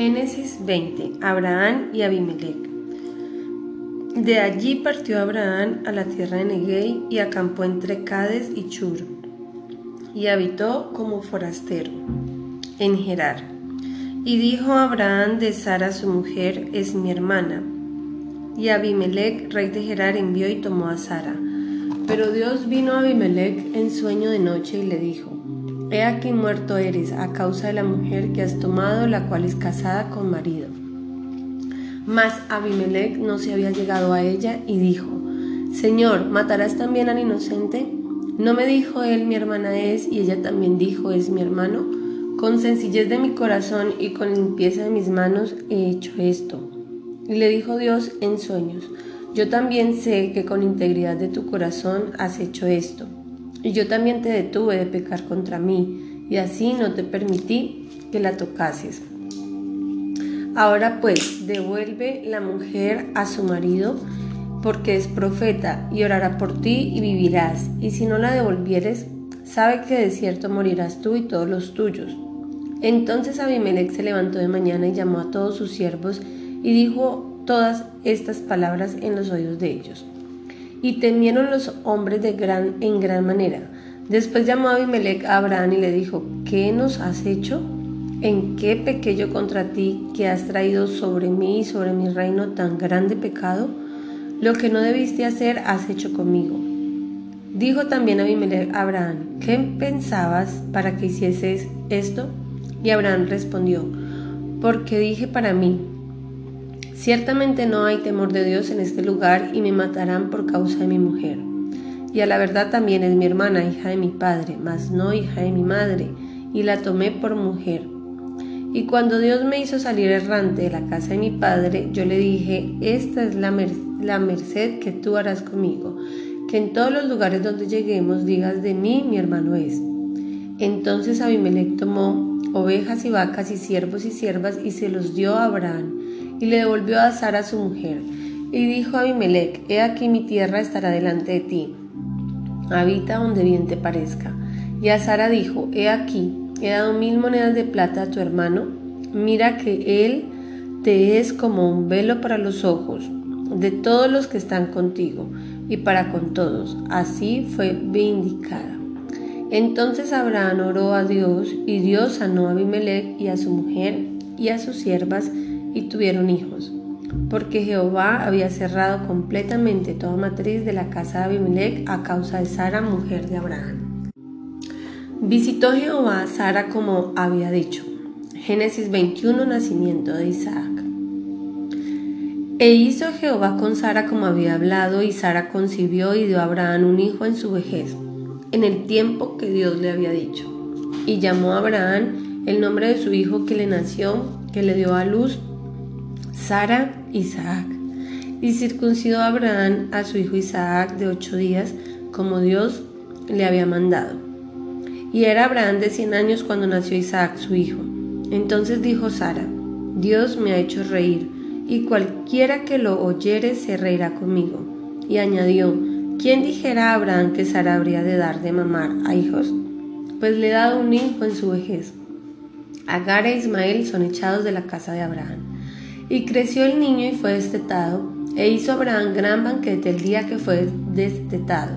Génesis 20. Abraham y Abimelech. De allí partió Abraham a la tierra de Neguey y acampó entre Cades y Chur, y habitó como forastero en Gerar. Y dijo Abraham de Sara su mujer, es mi hermana. Y Abimelech, rey de Gerar, envió y tomó a Sara. Pero Dios vino a Abimelech en sueño de noche y le dijo, He aquí muerto eres a causa de la mujer que has tomado, la cual es casada con marido. Mas Abimelech no se había llegado a ella y dijo, Señor, ¿matarás también al inocente? ¿No me dijo él mi hermana es y ella también dijo es mi hermano? Con sencillez de mi corazón y con limpieza de mis manos he hecho esto. Y le dijo Dios en sueños, yo también sé que con integridad de tu corazón has hecho esto. Y yo también te detuve de pecar contra mí, y así no te permití que la tocases. Ahora pues, devuelve la mujer a su marido, porque es profeta, y orará por ti y vivirás. Y si no la devolvieres, sabe que de cierto morirás tú y todos los tuyos. Entonces Abimelech se levantó de mañana y llamó a todos sus siervos y dijo todas estas palabras en los oídos de ellos. Y temieron los hombres de gran, en gran manera. Después llamó a Abimelech a Abraham y le dijo, ¿qué nos has hecho? ¿En qué pequeño contra ti que has traído sobre mí y sobre mi reino tan grande pecado? Lo que no debiste hacer has hecho conmigo. Dijo también Abimelech a Abraham, ¿qué pensabas para que hicieses esto? Y Abraham respondió, porque dije para mí, Ciertamente no hay temor de Dios en este lugar y me matarán por causa de mi mujer. Y a la verdad también es mi hermana, hija de mi padre, mas no hija de mi madre, y la tomé por mujer. Y cuando Dios me hizo salir errante de la casa de mi padre, yo le dije, esta es la, merced que tú harás conmigo, que en todos los lugares donde lleguemos digas de mí, mi hermano es. Entonces Abimelech tomó ovejas y vacas y siervos y siervas y se los dio a Abraham y le devolvió a Sara su mujer. Y dijo a Abimelech, he aquí mi tierra estará delante de ti, habita donde bien te parezca. Y a Sara dijo, he aquí, he dado mil monedas de plata a tu hermano, mira que él te es como un velo para los ojos de todos los que están contigo y para con todos. Así fue vindicada. Entonces Abraham oró a Dios y Dios sanó a Abimelech y a su mujer y a sus siervas y tuvieron hijos, porque Jehová había cerrado completamente toda matriz de la casa de Abimelech a causa de Sara, mujer de Abraham. Visitó Jehová a Sara como había dicho. Génesis 21, nacimiento de Isaac. E hizo Jehová con Sara como había hablado, y Sara concibió y dio a Abraham un hijo en su vejez, en el tiempo que Dios le había dicho. Y llamó a Abraham el nombre de su hijo que le nació, que le dio a luz, Sara, Isaac. Y circuncidó a Abraham a su hijo Isaac de ocho días, como Dios le había mandado. Y era Abraham de cien años cuando nació Isaac, su hijo. Entonces dijo Sara, Dios me ha hecho reír, y cualquiera que lo oyere se reirá conmigo. Y añadió, ¿quién dijera a Abraham que Sara habría de dar de mamar a hijos? Pues le he dado un hijo en su vejez. Agar e Ismael son echados de la casa de Abraham. Y creció el niño y fue destetado, e hizo Abraham gran banquete el día que fue destetado.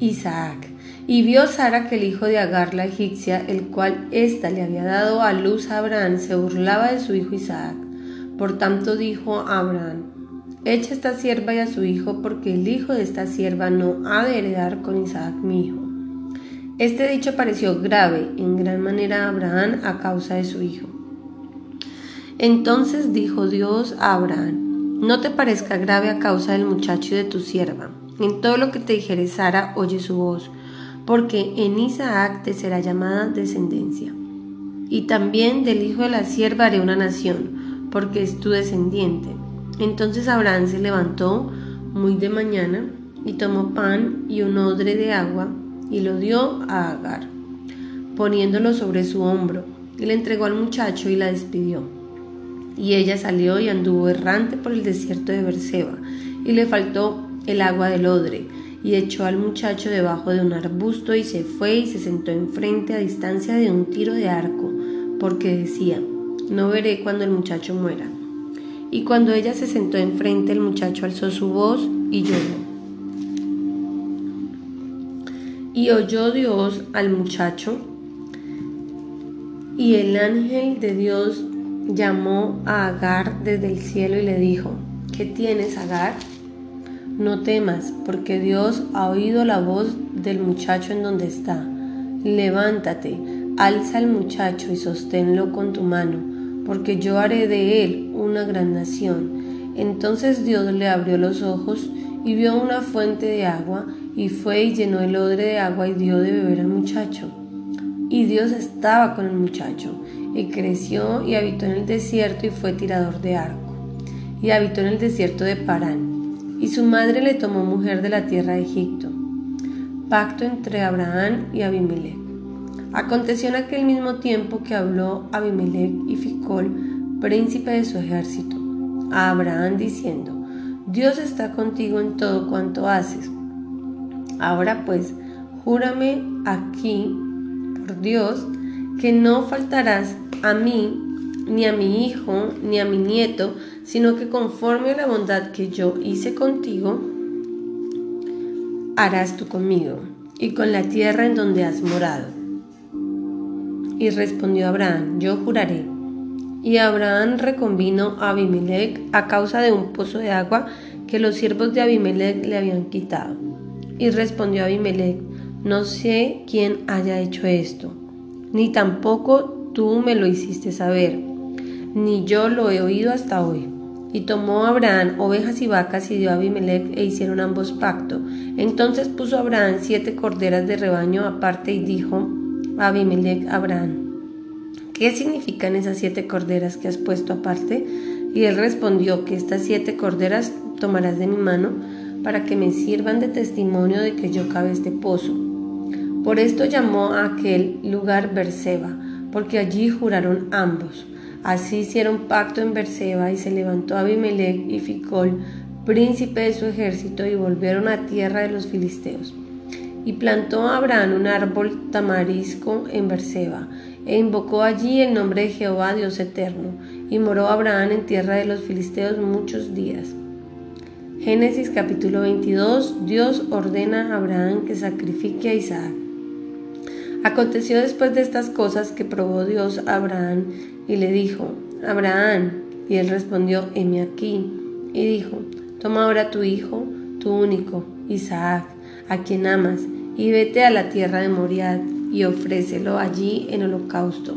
Isaac. Y vio Sara que el hijo de Agar la egipcia, el cual ésta le había dado a luz a Abraham, se burlaba de su hijo Isaac. Por tanto dijo a Abraham, Echa esta sierva y a su hijo, porque el hijo de esta sierva no ha de heredar con Isaac mi hijo. Este dicho pareció grave en gran manera a Abraham a causa de su hijo. Entonces dijo Dios a Abraham, no te parezca grave a causa del muchacho y de tu sierva. En todo lo que te dijere Sara, oye su voz, porque en Isaac te será llamada descendencia. Y también del hijo de la sierva haré una nación, porque es tu descendiente. Entonces Abraham se levantó muy de mañana y tomó pan y un odre de agua y lo dio a Agar, poniéndolo sobre su hombro, y le entregó al muchacho y la despidió. Y ella salió y anduvo errante por el desierto de Berseba, y le faltó el agua del odre, y echó al muchacho debajo de un arbusto y se fue y se sentó enfrente a distancia de un tiro de arco, porque decía, no veré cuando el muchacho muera. Y cuando ella se sentó enfrente, el muchacho alzó su voz y lloró. Y oyó Dios al muchacho, y el ángel de Dios llamó a Agar desde el cielo y le dijo, ¿qué tienes, Agar? No temas, porque Dios ha oído la voz del muchacho en donde está. Levántate, alza al muchacho y sosténlo con tu mano, porque yo haré de él una gran nación. Entonces Dios le abrió los ojos y vio una fuente de agua, y fue y llenó el odre de agua y dio de beber al muchacho. Y Dios estaba con el muchacho, y creció y habitó en el desierto y fue tirador de arco, y habitó en el desierto de Parán. Y su madre le tomó mujer de la tierra de Egipto. Pacto entre Abraham y Abimelech. Aconteció en aquel mismo tiempo que habló Abimelech y Ficol, príncipe de su ejército, a Abraham diciendo, Dios está contigo en todo cuanto haces. Ahora pues, júrame aquí, por Dios, que no faltarás a mí, ni a mi hijo, ni a mi nieto, sino que conforme a la bondad que yo hice contigo, harás tú conmigo y con la tierra en donde has morado. Y respondió Abraham, yo juraré. Y Abraham reconvino a Abimelech a causa de un pozo de agua que los siervos de Abimelech le habían quitado. Y respondió Abimelech, no sé quién haya hecho esto, ni tampoco tú me lo hiciste saber, ni yo lo he oído hasta hoy. Y tomó Abraham ovejas y vacas y dio a Abimelech e hicieron ambos pacto. Entonces puso Abraham siete corderas de rebaño aparte y dijo, Abimelech Abraham, ¿qué significan esas siete corderas que has puesto aparte? Y él respondió que estas siete corderas tomarás de mi mano para que me sirvan de testimonio de que yo cabe este pozo. Por esto llamó a aquel lugar Berseba, porque allí juraron ambos. Así hicieron pacto en Berseba y se levantó Abimelech y Ficol, príncipe de su ejército, y volvieron a tierra de los filisteos. Y plantó Abraham un árbol tamarisco en Berseba, e invocó allí el nombre de Jehová Dios eterno, y moró Abraham en tierra de los filisteos muchos días. Génesis capítulo 22 Dios ordena a Abraham que sacrifique a Isaac. Aconteció después de estas cosas que probó Dios a Abraham y le dijo, Abraham, y él respondió, heme aquí, y dijo, toma ahora tu hijo, tu único, Isaac, a quien amas, y vete a la tierra de Moriad y ofrécelo allí en holocausto,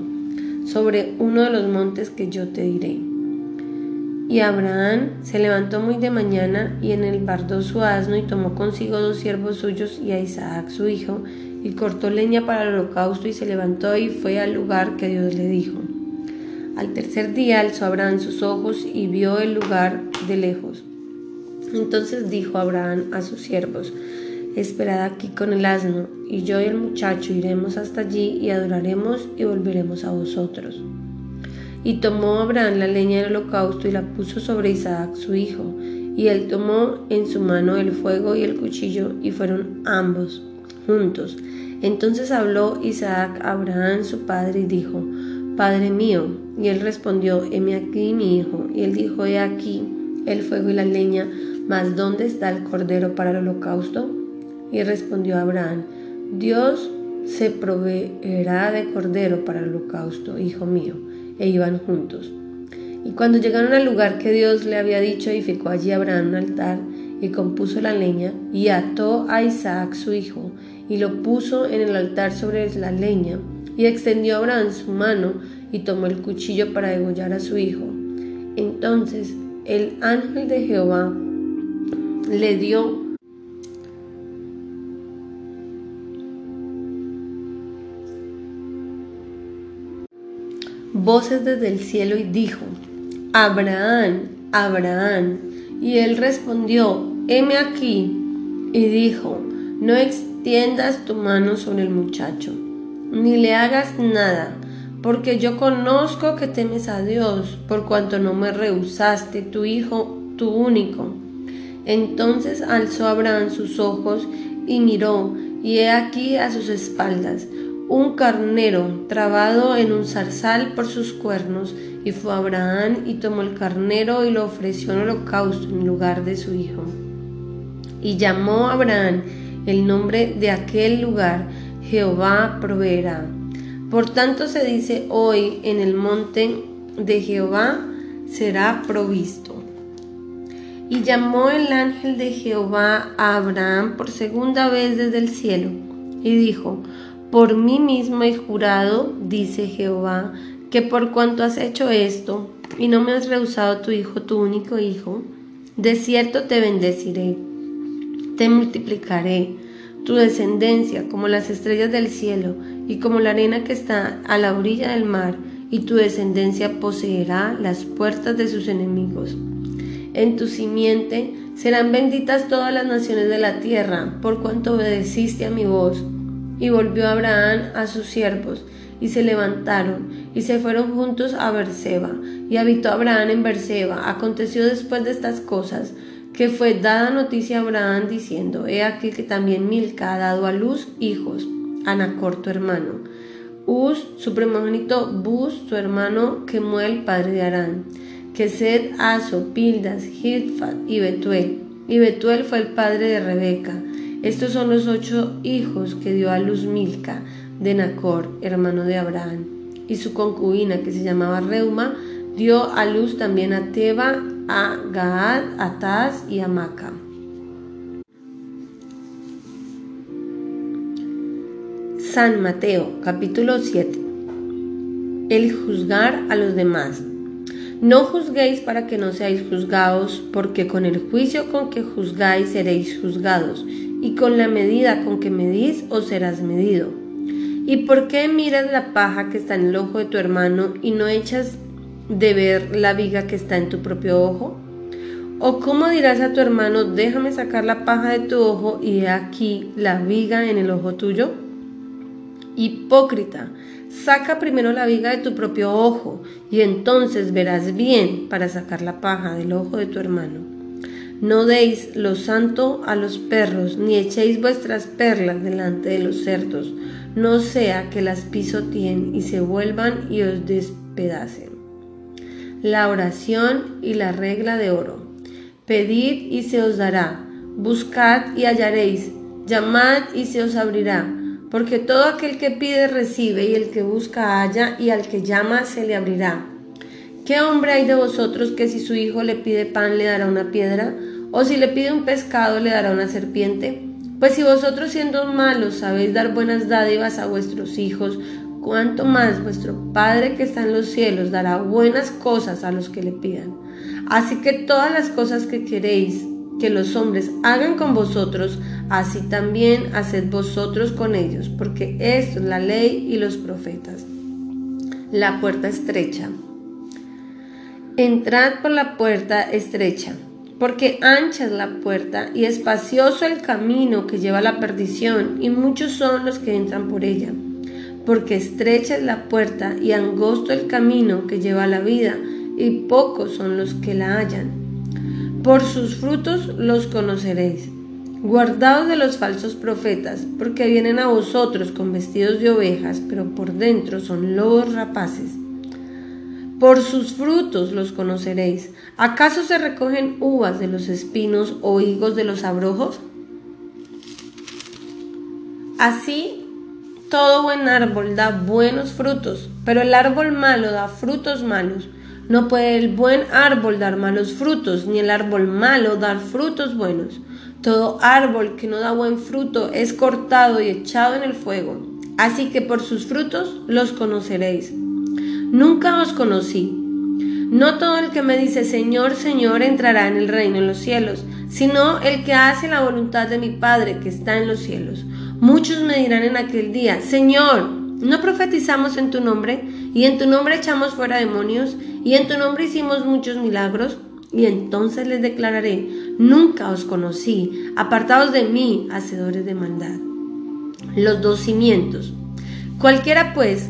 sobre uno de los montes que yo te diré. Y Abraham se levantó muy de mañana y en el bardó su asno y tomó consigo dos siervos suyos y a Isaac su hijo, y cortó leña para el holocausto y se levantó y fue al lugar que Dios le dijo. Al tercer día alzó Abraham sus ojos y vio el lugar de lejos. Entonces dijo Abraham a sus siervos, Esperad aquí con el asno, y yo y el muchacho iremos hasta allí y adoraremos y volveremos a vosotros. Y tomó Abraham la leña del holocausto y la puso sobre Isaac su hijo, y él tomó en su mano el fuego y el cuchillo, y fueron ambos juntos. Entonces habló Isaac a Abraham su padre y dijo, Padre mío. Y él respondió, heme aquí mi hijo. Y él dijo, he aquí el fuego y la leña, mas ¿dónde está el cordero para el holocausto? Y respondió Abraham, Dios se proveerá de cordero para el holocausto, hijo mío. E iban juntos. Y cuando llegaron al lugar que Dios le había dicho, edificó allí Abraham un altar y compuso la leña y ató a Isaac su hijo y lo puso en el altar sobre la leña y extendió Abraham su mano y tomó el cuchillo para degollar a su hijo. Entonces el ángel de Jehová le dio voces desde el cielo y dijo, Abraham, Abraham. Y él respondió, heme aquí. Y dijo, no extiendas tu mano sobre el muchacho, ni le hagas nada, porque yo conozco que temes a Dios, por cuanto no me rehusaste tu hijo, tu único. Entonces alzó Abraham sus ojos y miró, y he aquí a sus espaldas un carnero trabado en un zarzal por sus cuernos, y fue Abraham y tomó el carnero y lo ofreció en holocausto en lugar de su hijo. Y llamó a Abraham el nombre de aquel lugar, Jehová proveerá. Por tanto se dice hoy en el monte de Jehová será provisto. Y llamó el ángel de Jehová a Abraham por segunda vez desde el cielo, y dijo, por mí mismo he jurado, dice Jehová, que por cuanto has hecho esto y no me has rehusado tu hijo, tu único hijo, de cierto te bendeciré, te multiplicaré tu descendencia como las estrellas del cielo y como la arena que está a la orilla del mar, y tu descendencia poseerá las puertas de sus enemigos. En tu simiente serán benditas todas las naciones de la tierra, por cuanto obedeciste a mi voz. Y volvió Abraham a sus siervos, y se levantaron, y se fueron juntos a Berseba. Y habitó Abraham en Berseba. Aconteció después de estas cosas, que fue dada noticia a Abraham diciendo, He aquí que también Milca ha dado a luz hijos, a Nacor tu hermano. Uz, su primogénito, Bus, su hermano, Kemuel, padre de Arán. Kesed, Aso, Pildas, Hitfat y Betuel. Y Betuel fue el padre de Rebeca. Estos son los ocho hijos que dio a luz Milca de Nacor, hermano de Abraham. Y su concubina, que se llamaba Reuma, dio a luz también a Teba, a Gaad, a y a. San Mateo, capítulo 7. El juzgar a los demás. No juzguéis para que no seáis juzgados, porque con el juicio con que juzgáis seréis juzgados, y con la medida con que medís os serás medido. ¿Y por qué miras la paja que está en el ojo de tu hermano y no echas de ver la viga que está en tu propio ojo? ¿O cómo dirás a tu hermano, déjame sacar la paja de tu ojo y he aquí la viga en el ojo tuyo? Hipócrita, saca primero la viga de tu propio ojo y entonces verás bien para sacar la paja del ojo de tu hermano. No deis lo santo a los perros, ni echéis vuestras perlas delante de los cerdos, no sea que las pisoteen y se vuelvan y os despedacen. La oración y la regla de oro. Pedid y se os dará, buscad y hallaréis, llamad y se os abrirá, porque todo aquel que pide recibe y el que busca halla y al que llama se le abrirá. ¿Qué hombre hay de vosotros que si su hijo le pide pan le dará una piedra? ¿O si le pide un pescado le dará una serpiente? Pues si vosotros siendo malos sabéis dar buenas dádivas a vuestros hijos, cuánto más vuestro Padre que está en los cielos dará buenas cosas a los que le pidan. Así que todas las cosas que queréis que los hombres hagan con vosotros, así también haced vosotros con ellos, porque esto es la ley y los profetas. La puerta estrecha. Entrad por la puerta estrecha, porque ancha es la puerta y espacioso el camino que lleva a la perdición, y muchos son los que entran por ella. Porque estrecha es la puerta y angosto el camino que lleva a la vida, y pocos son los que la hallan. Por sus frutos los conoceréis. Guardaos de los falsos profetas, porque vienen a vosotros con vestidos de ovejas, pero por dentro son lobos rapaces. Por sus frutos los conoceréis. ¿Acaso se recogen uvas de los espinos o higos de los abrojos? Así, todo buen árbol da buenos frutos, pero el árbol malo da frutos malos. No puede el buen árbol dar malos frutos, ni el árbol malo dar frutos buenos. Todo árbol que no da buen fruto es cortado y echado en el fuego. Así que por sus frutos los conoceréis. Nunca os conocí. No todo el que me dice Señor, Señor entrará en el reino de los cielos, sino el que hace la voluntad de mi Padre que está en los cielos. Muchos me dirán en aquel día, Señor, ¿no profetizamos en tu nombre? Y en tu nombre echamos fuera demonios, y en tu nombre hicimos muchos milagros. Y entonces les declararé, nunca os conocí, apartados de mí, hacedores de maldad. Los dos cimientos. Cualquiera pues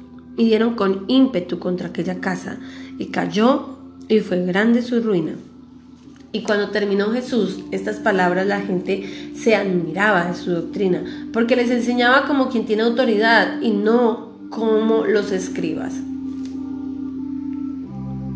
y dieron con ímpetu contra aquella casa, y cayó, y fue grande su ruina. Y cuando terminó Jesús estas palabras, la gente se admiraba de su doctrina, porque les enseñaba como quien tiene autoridad y no como los escribas.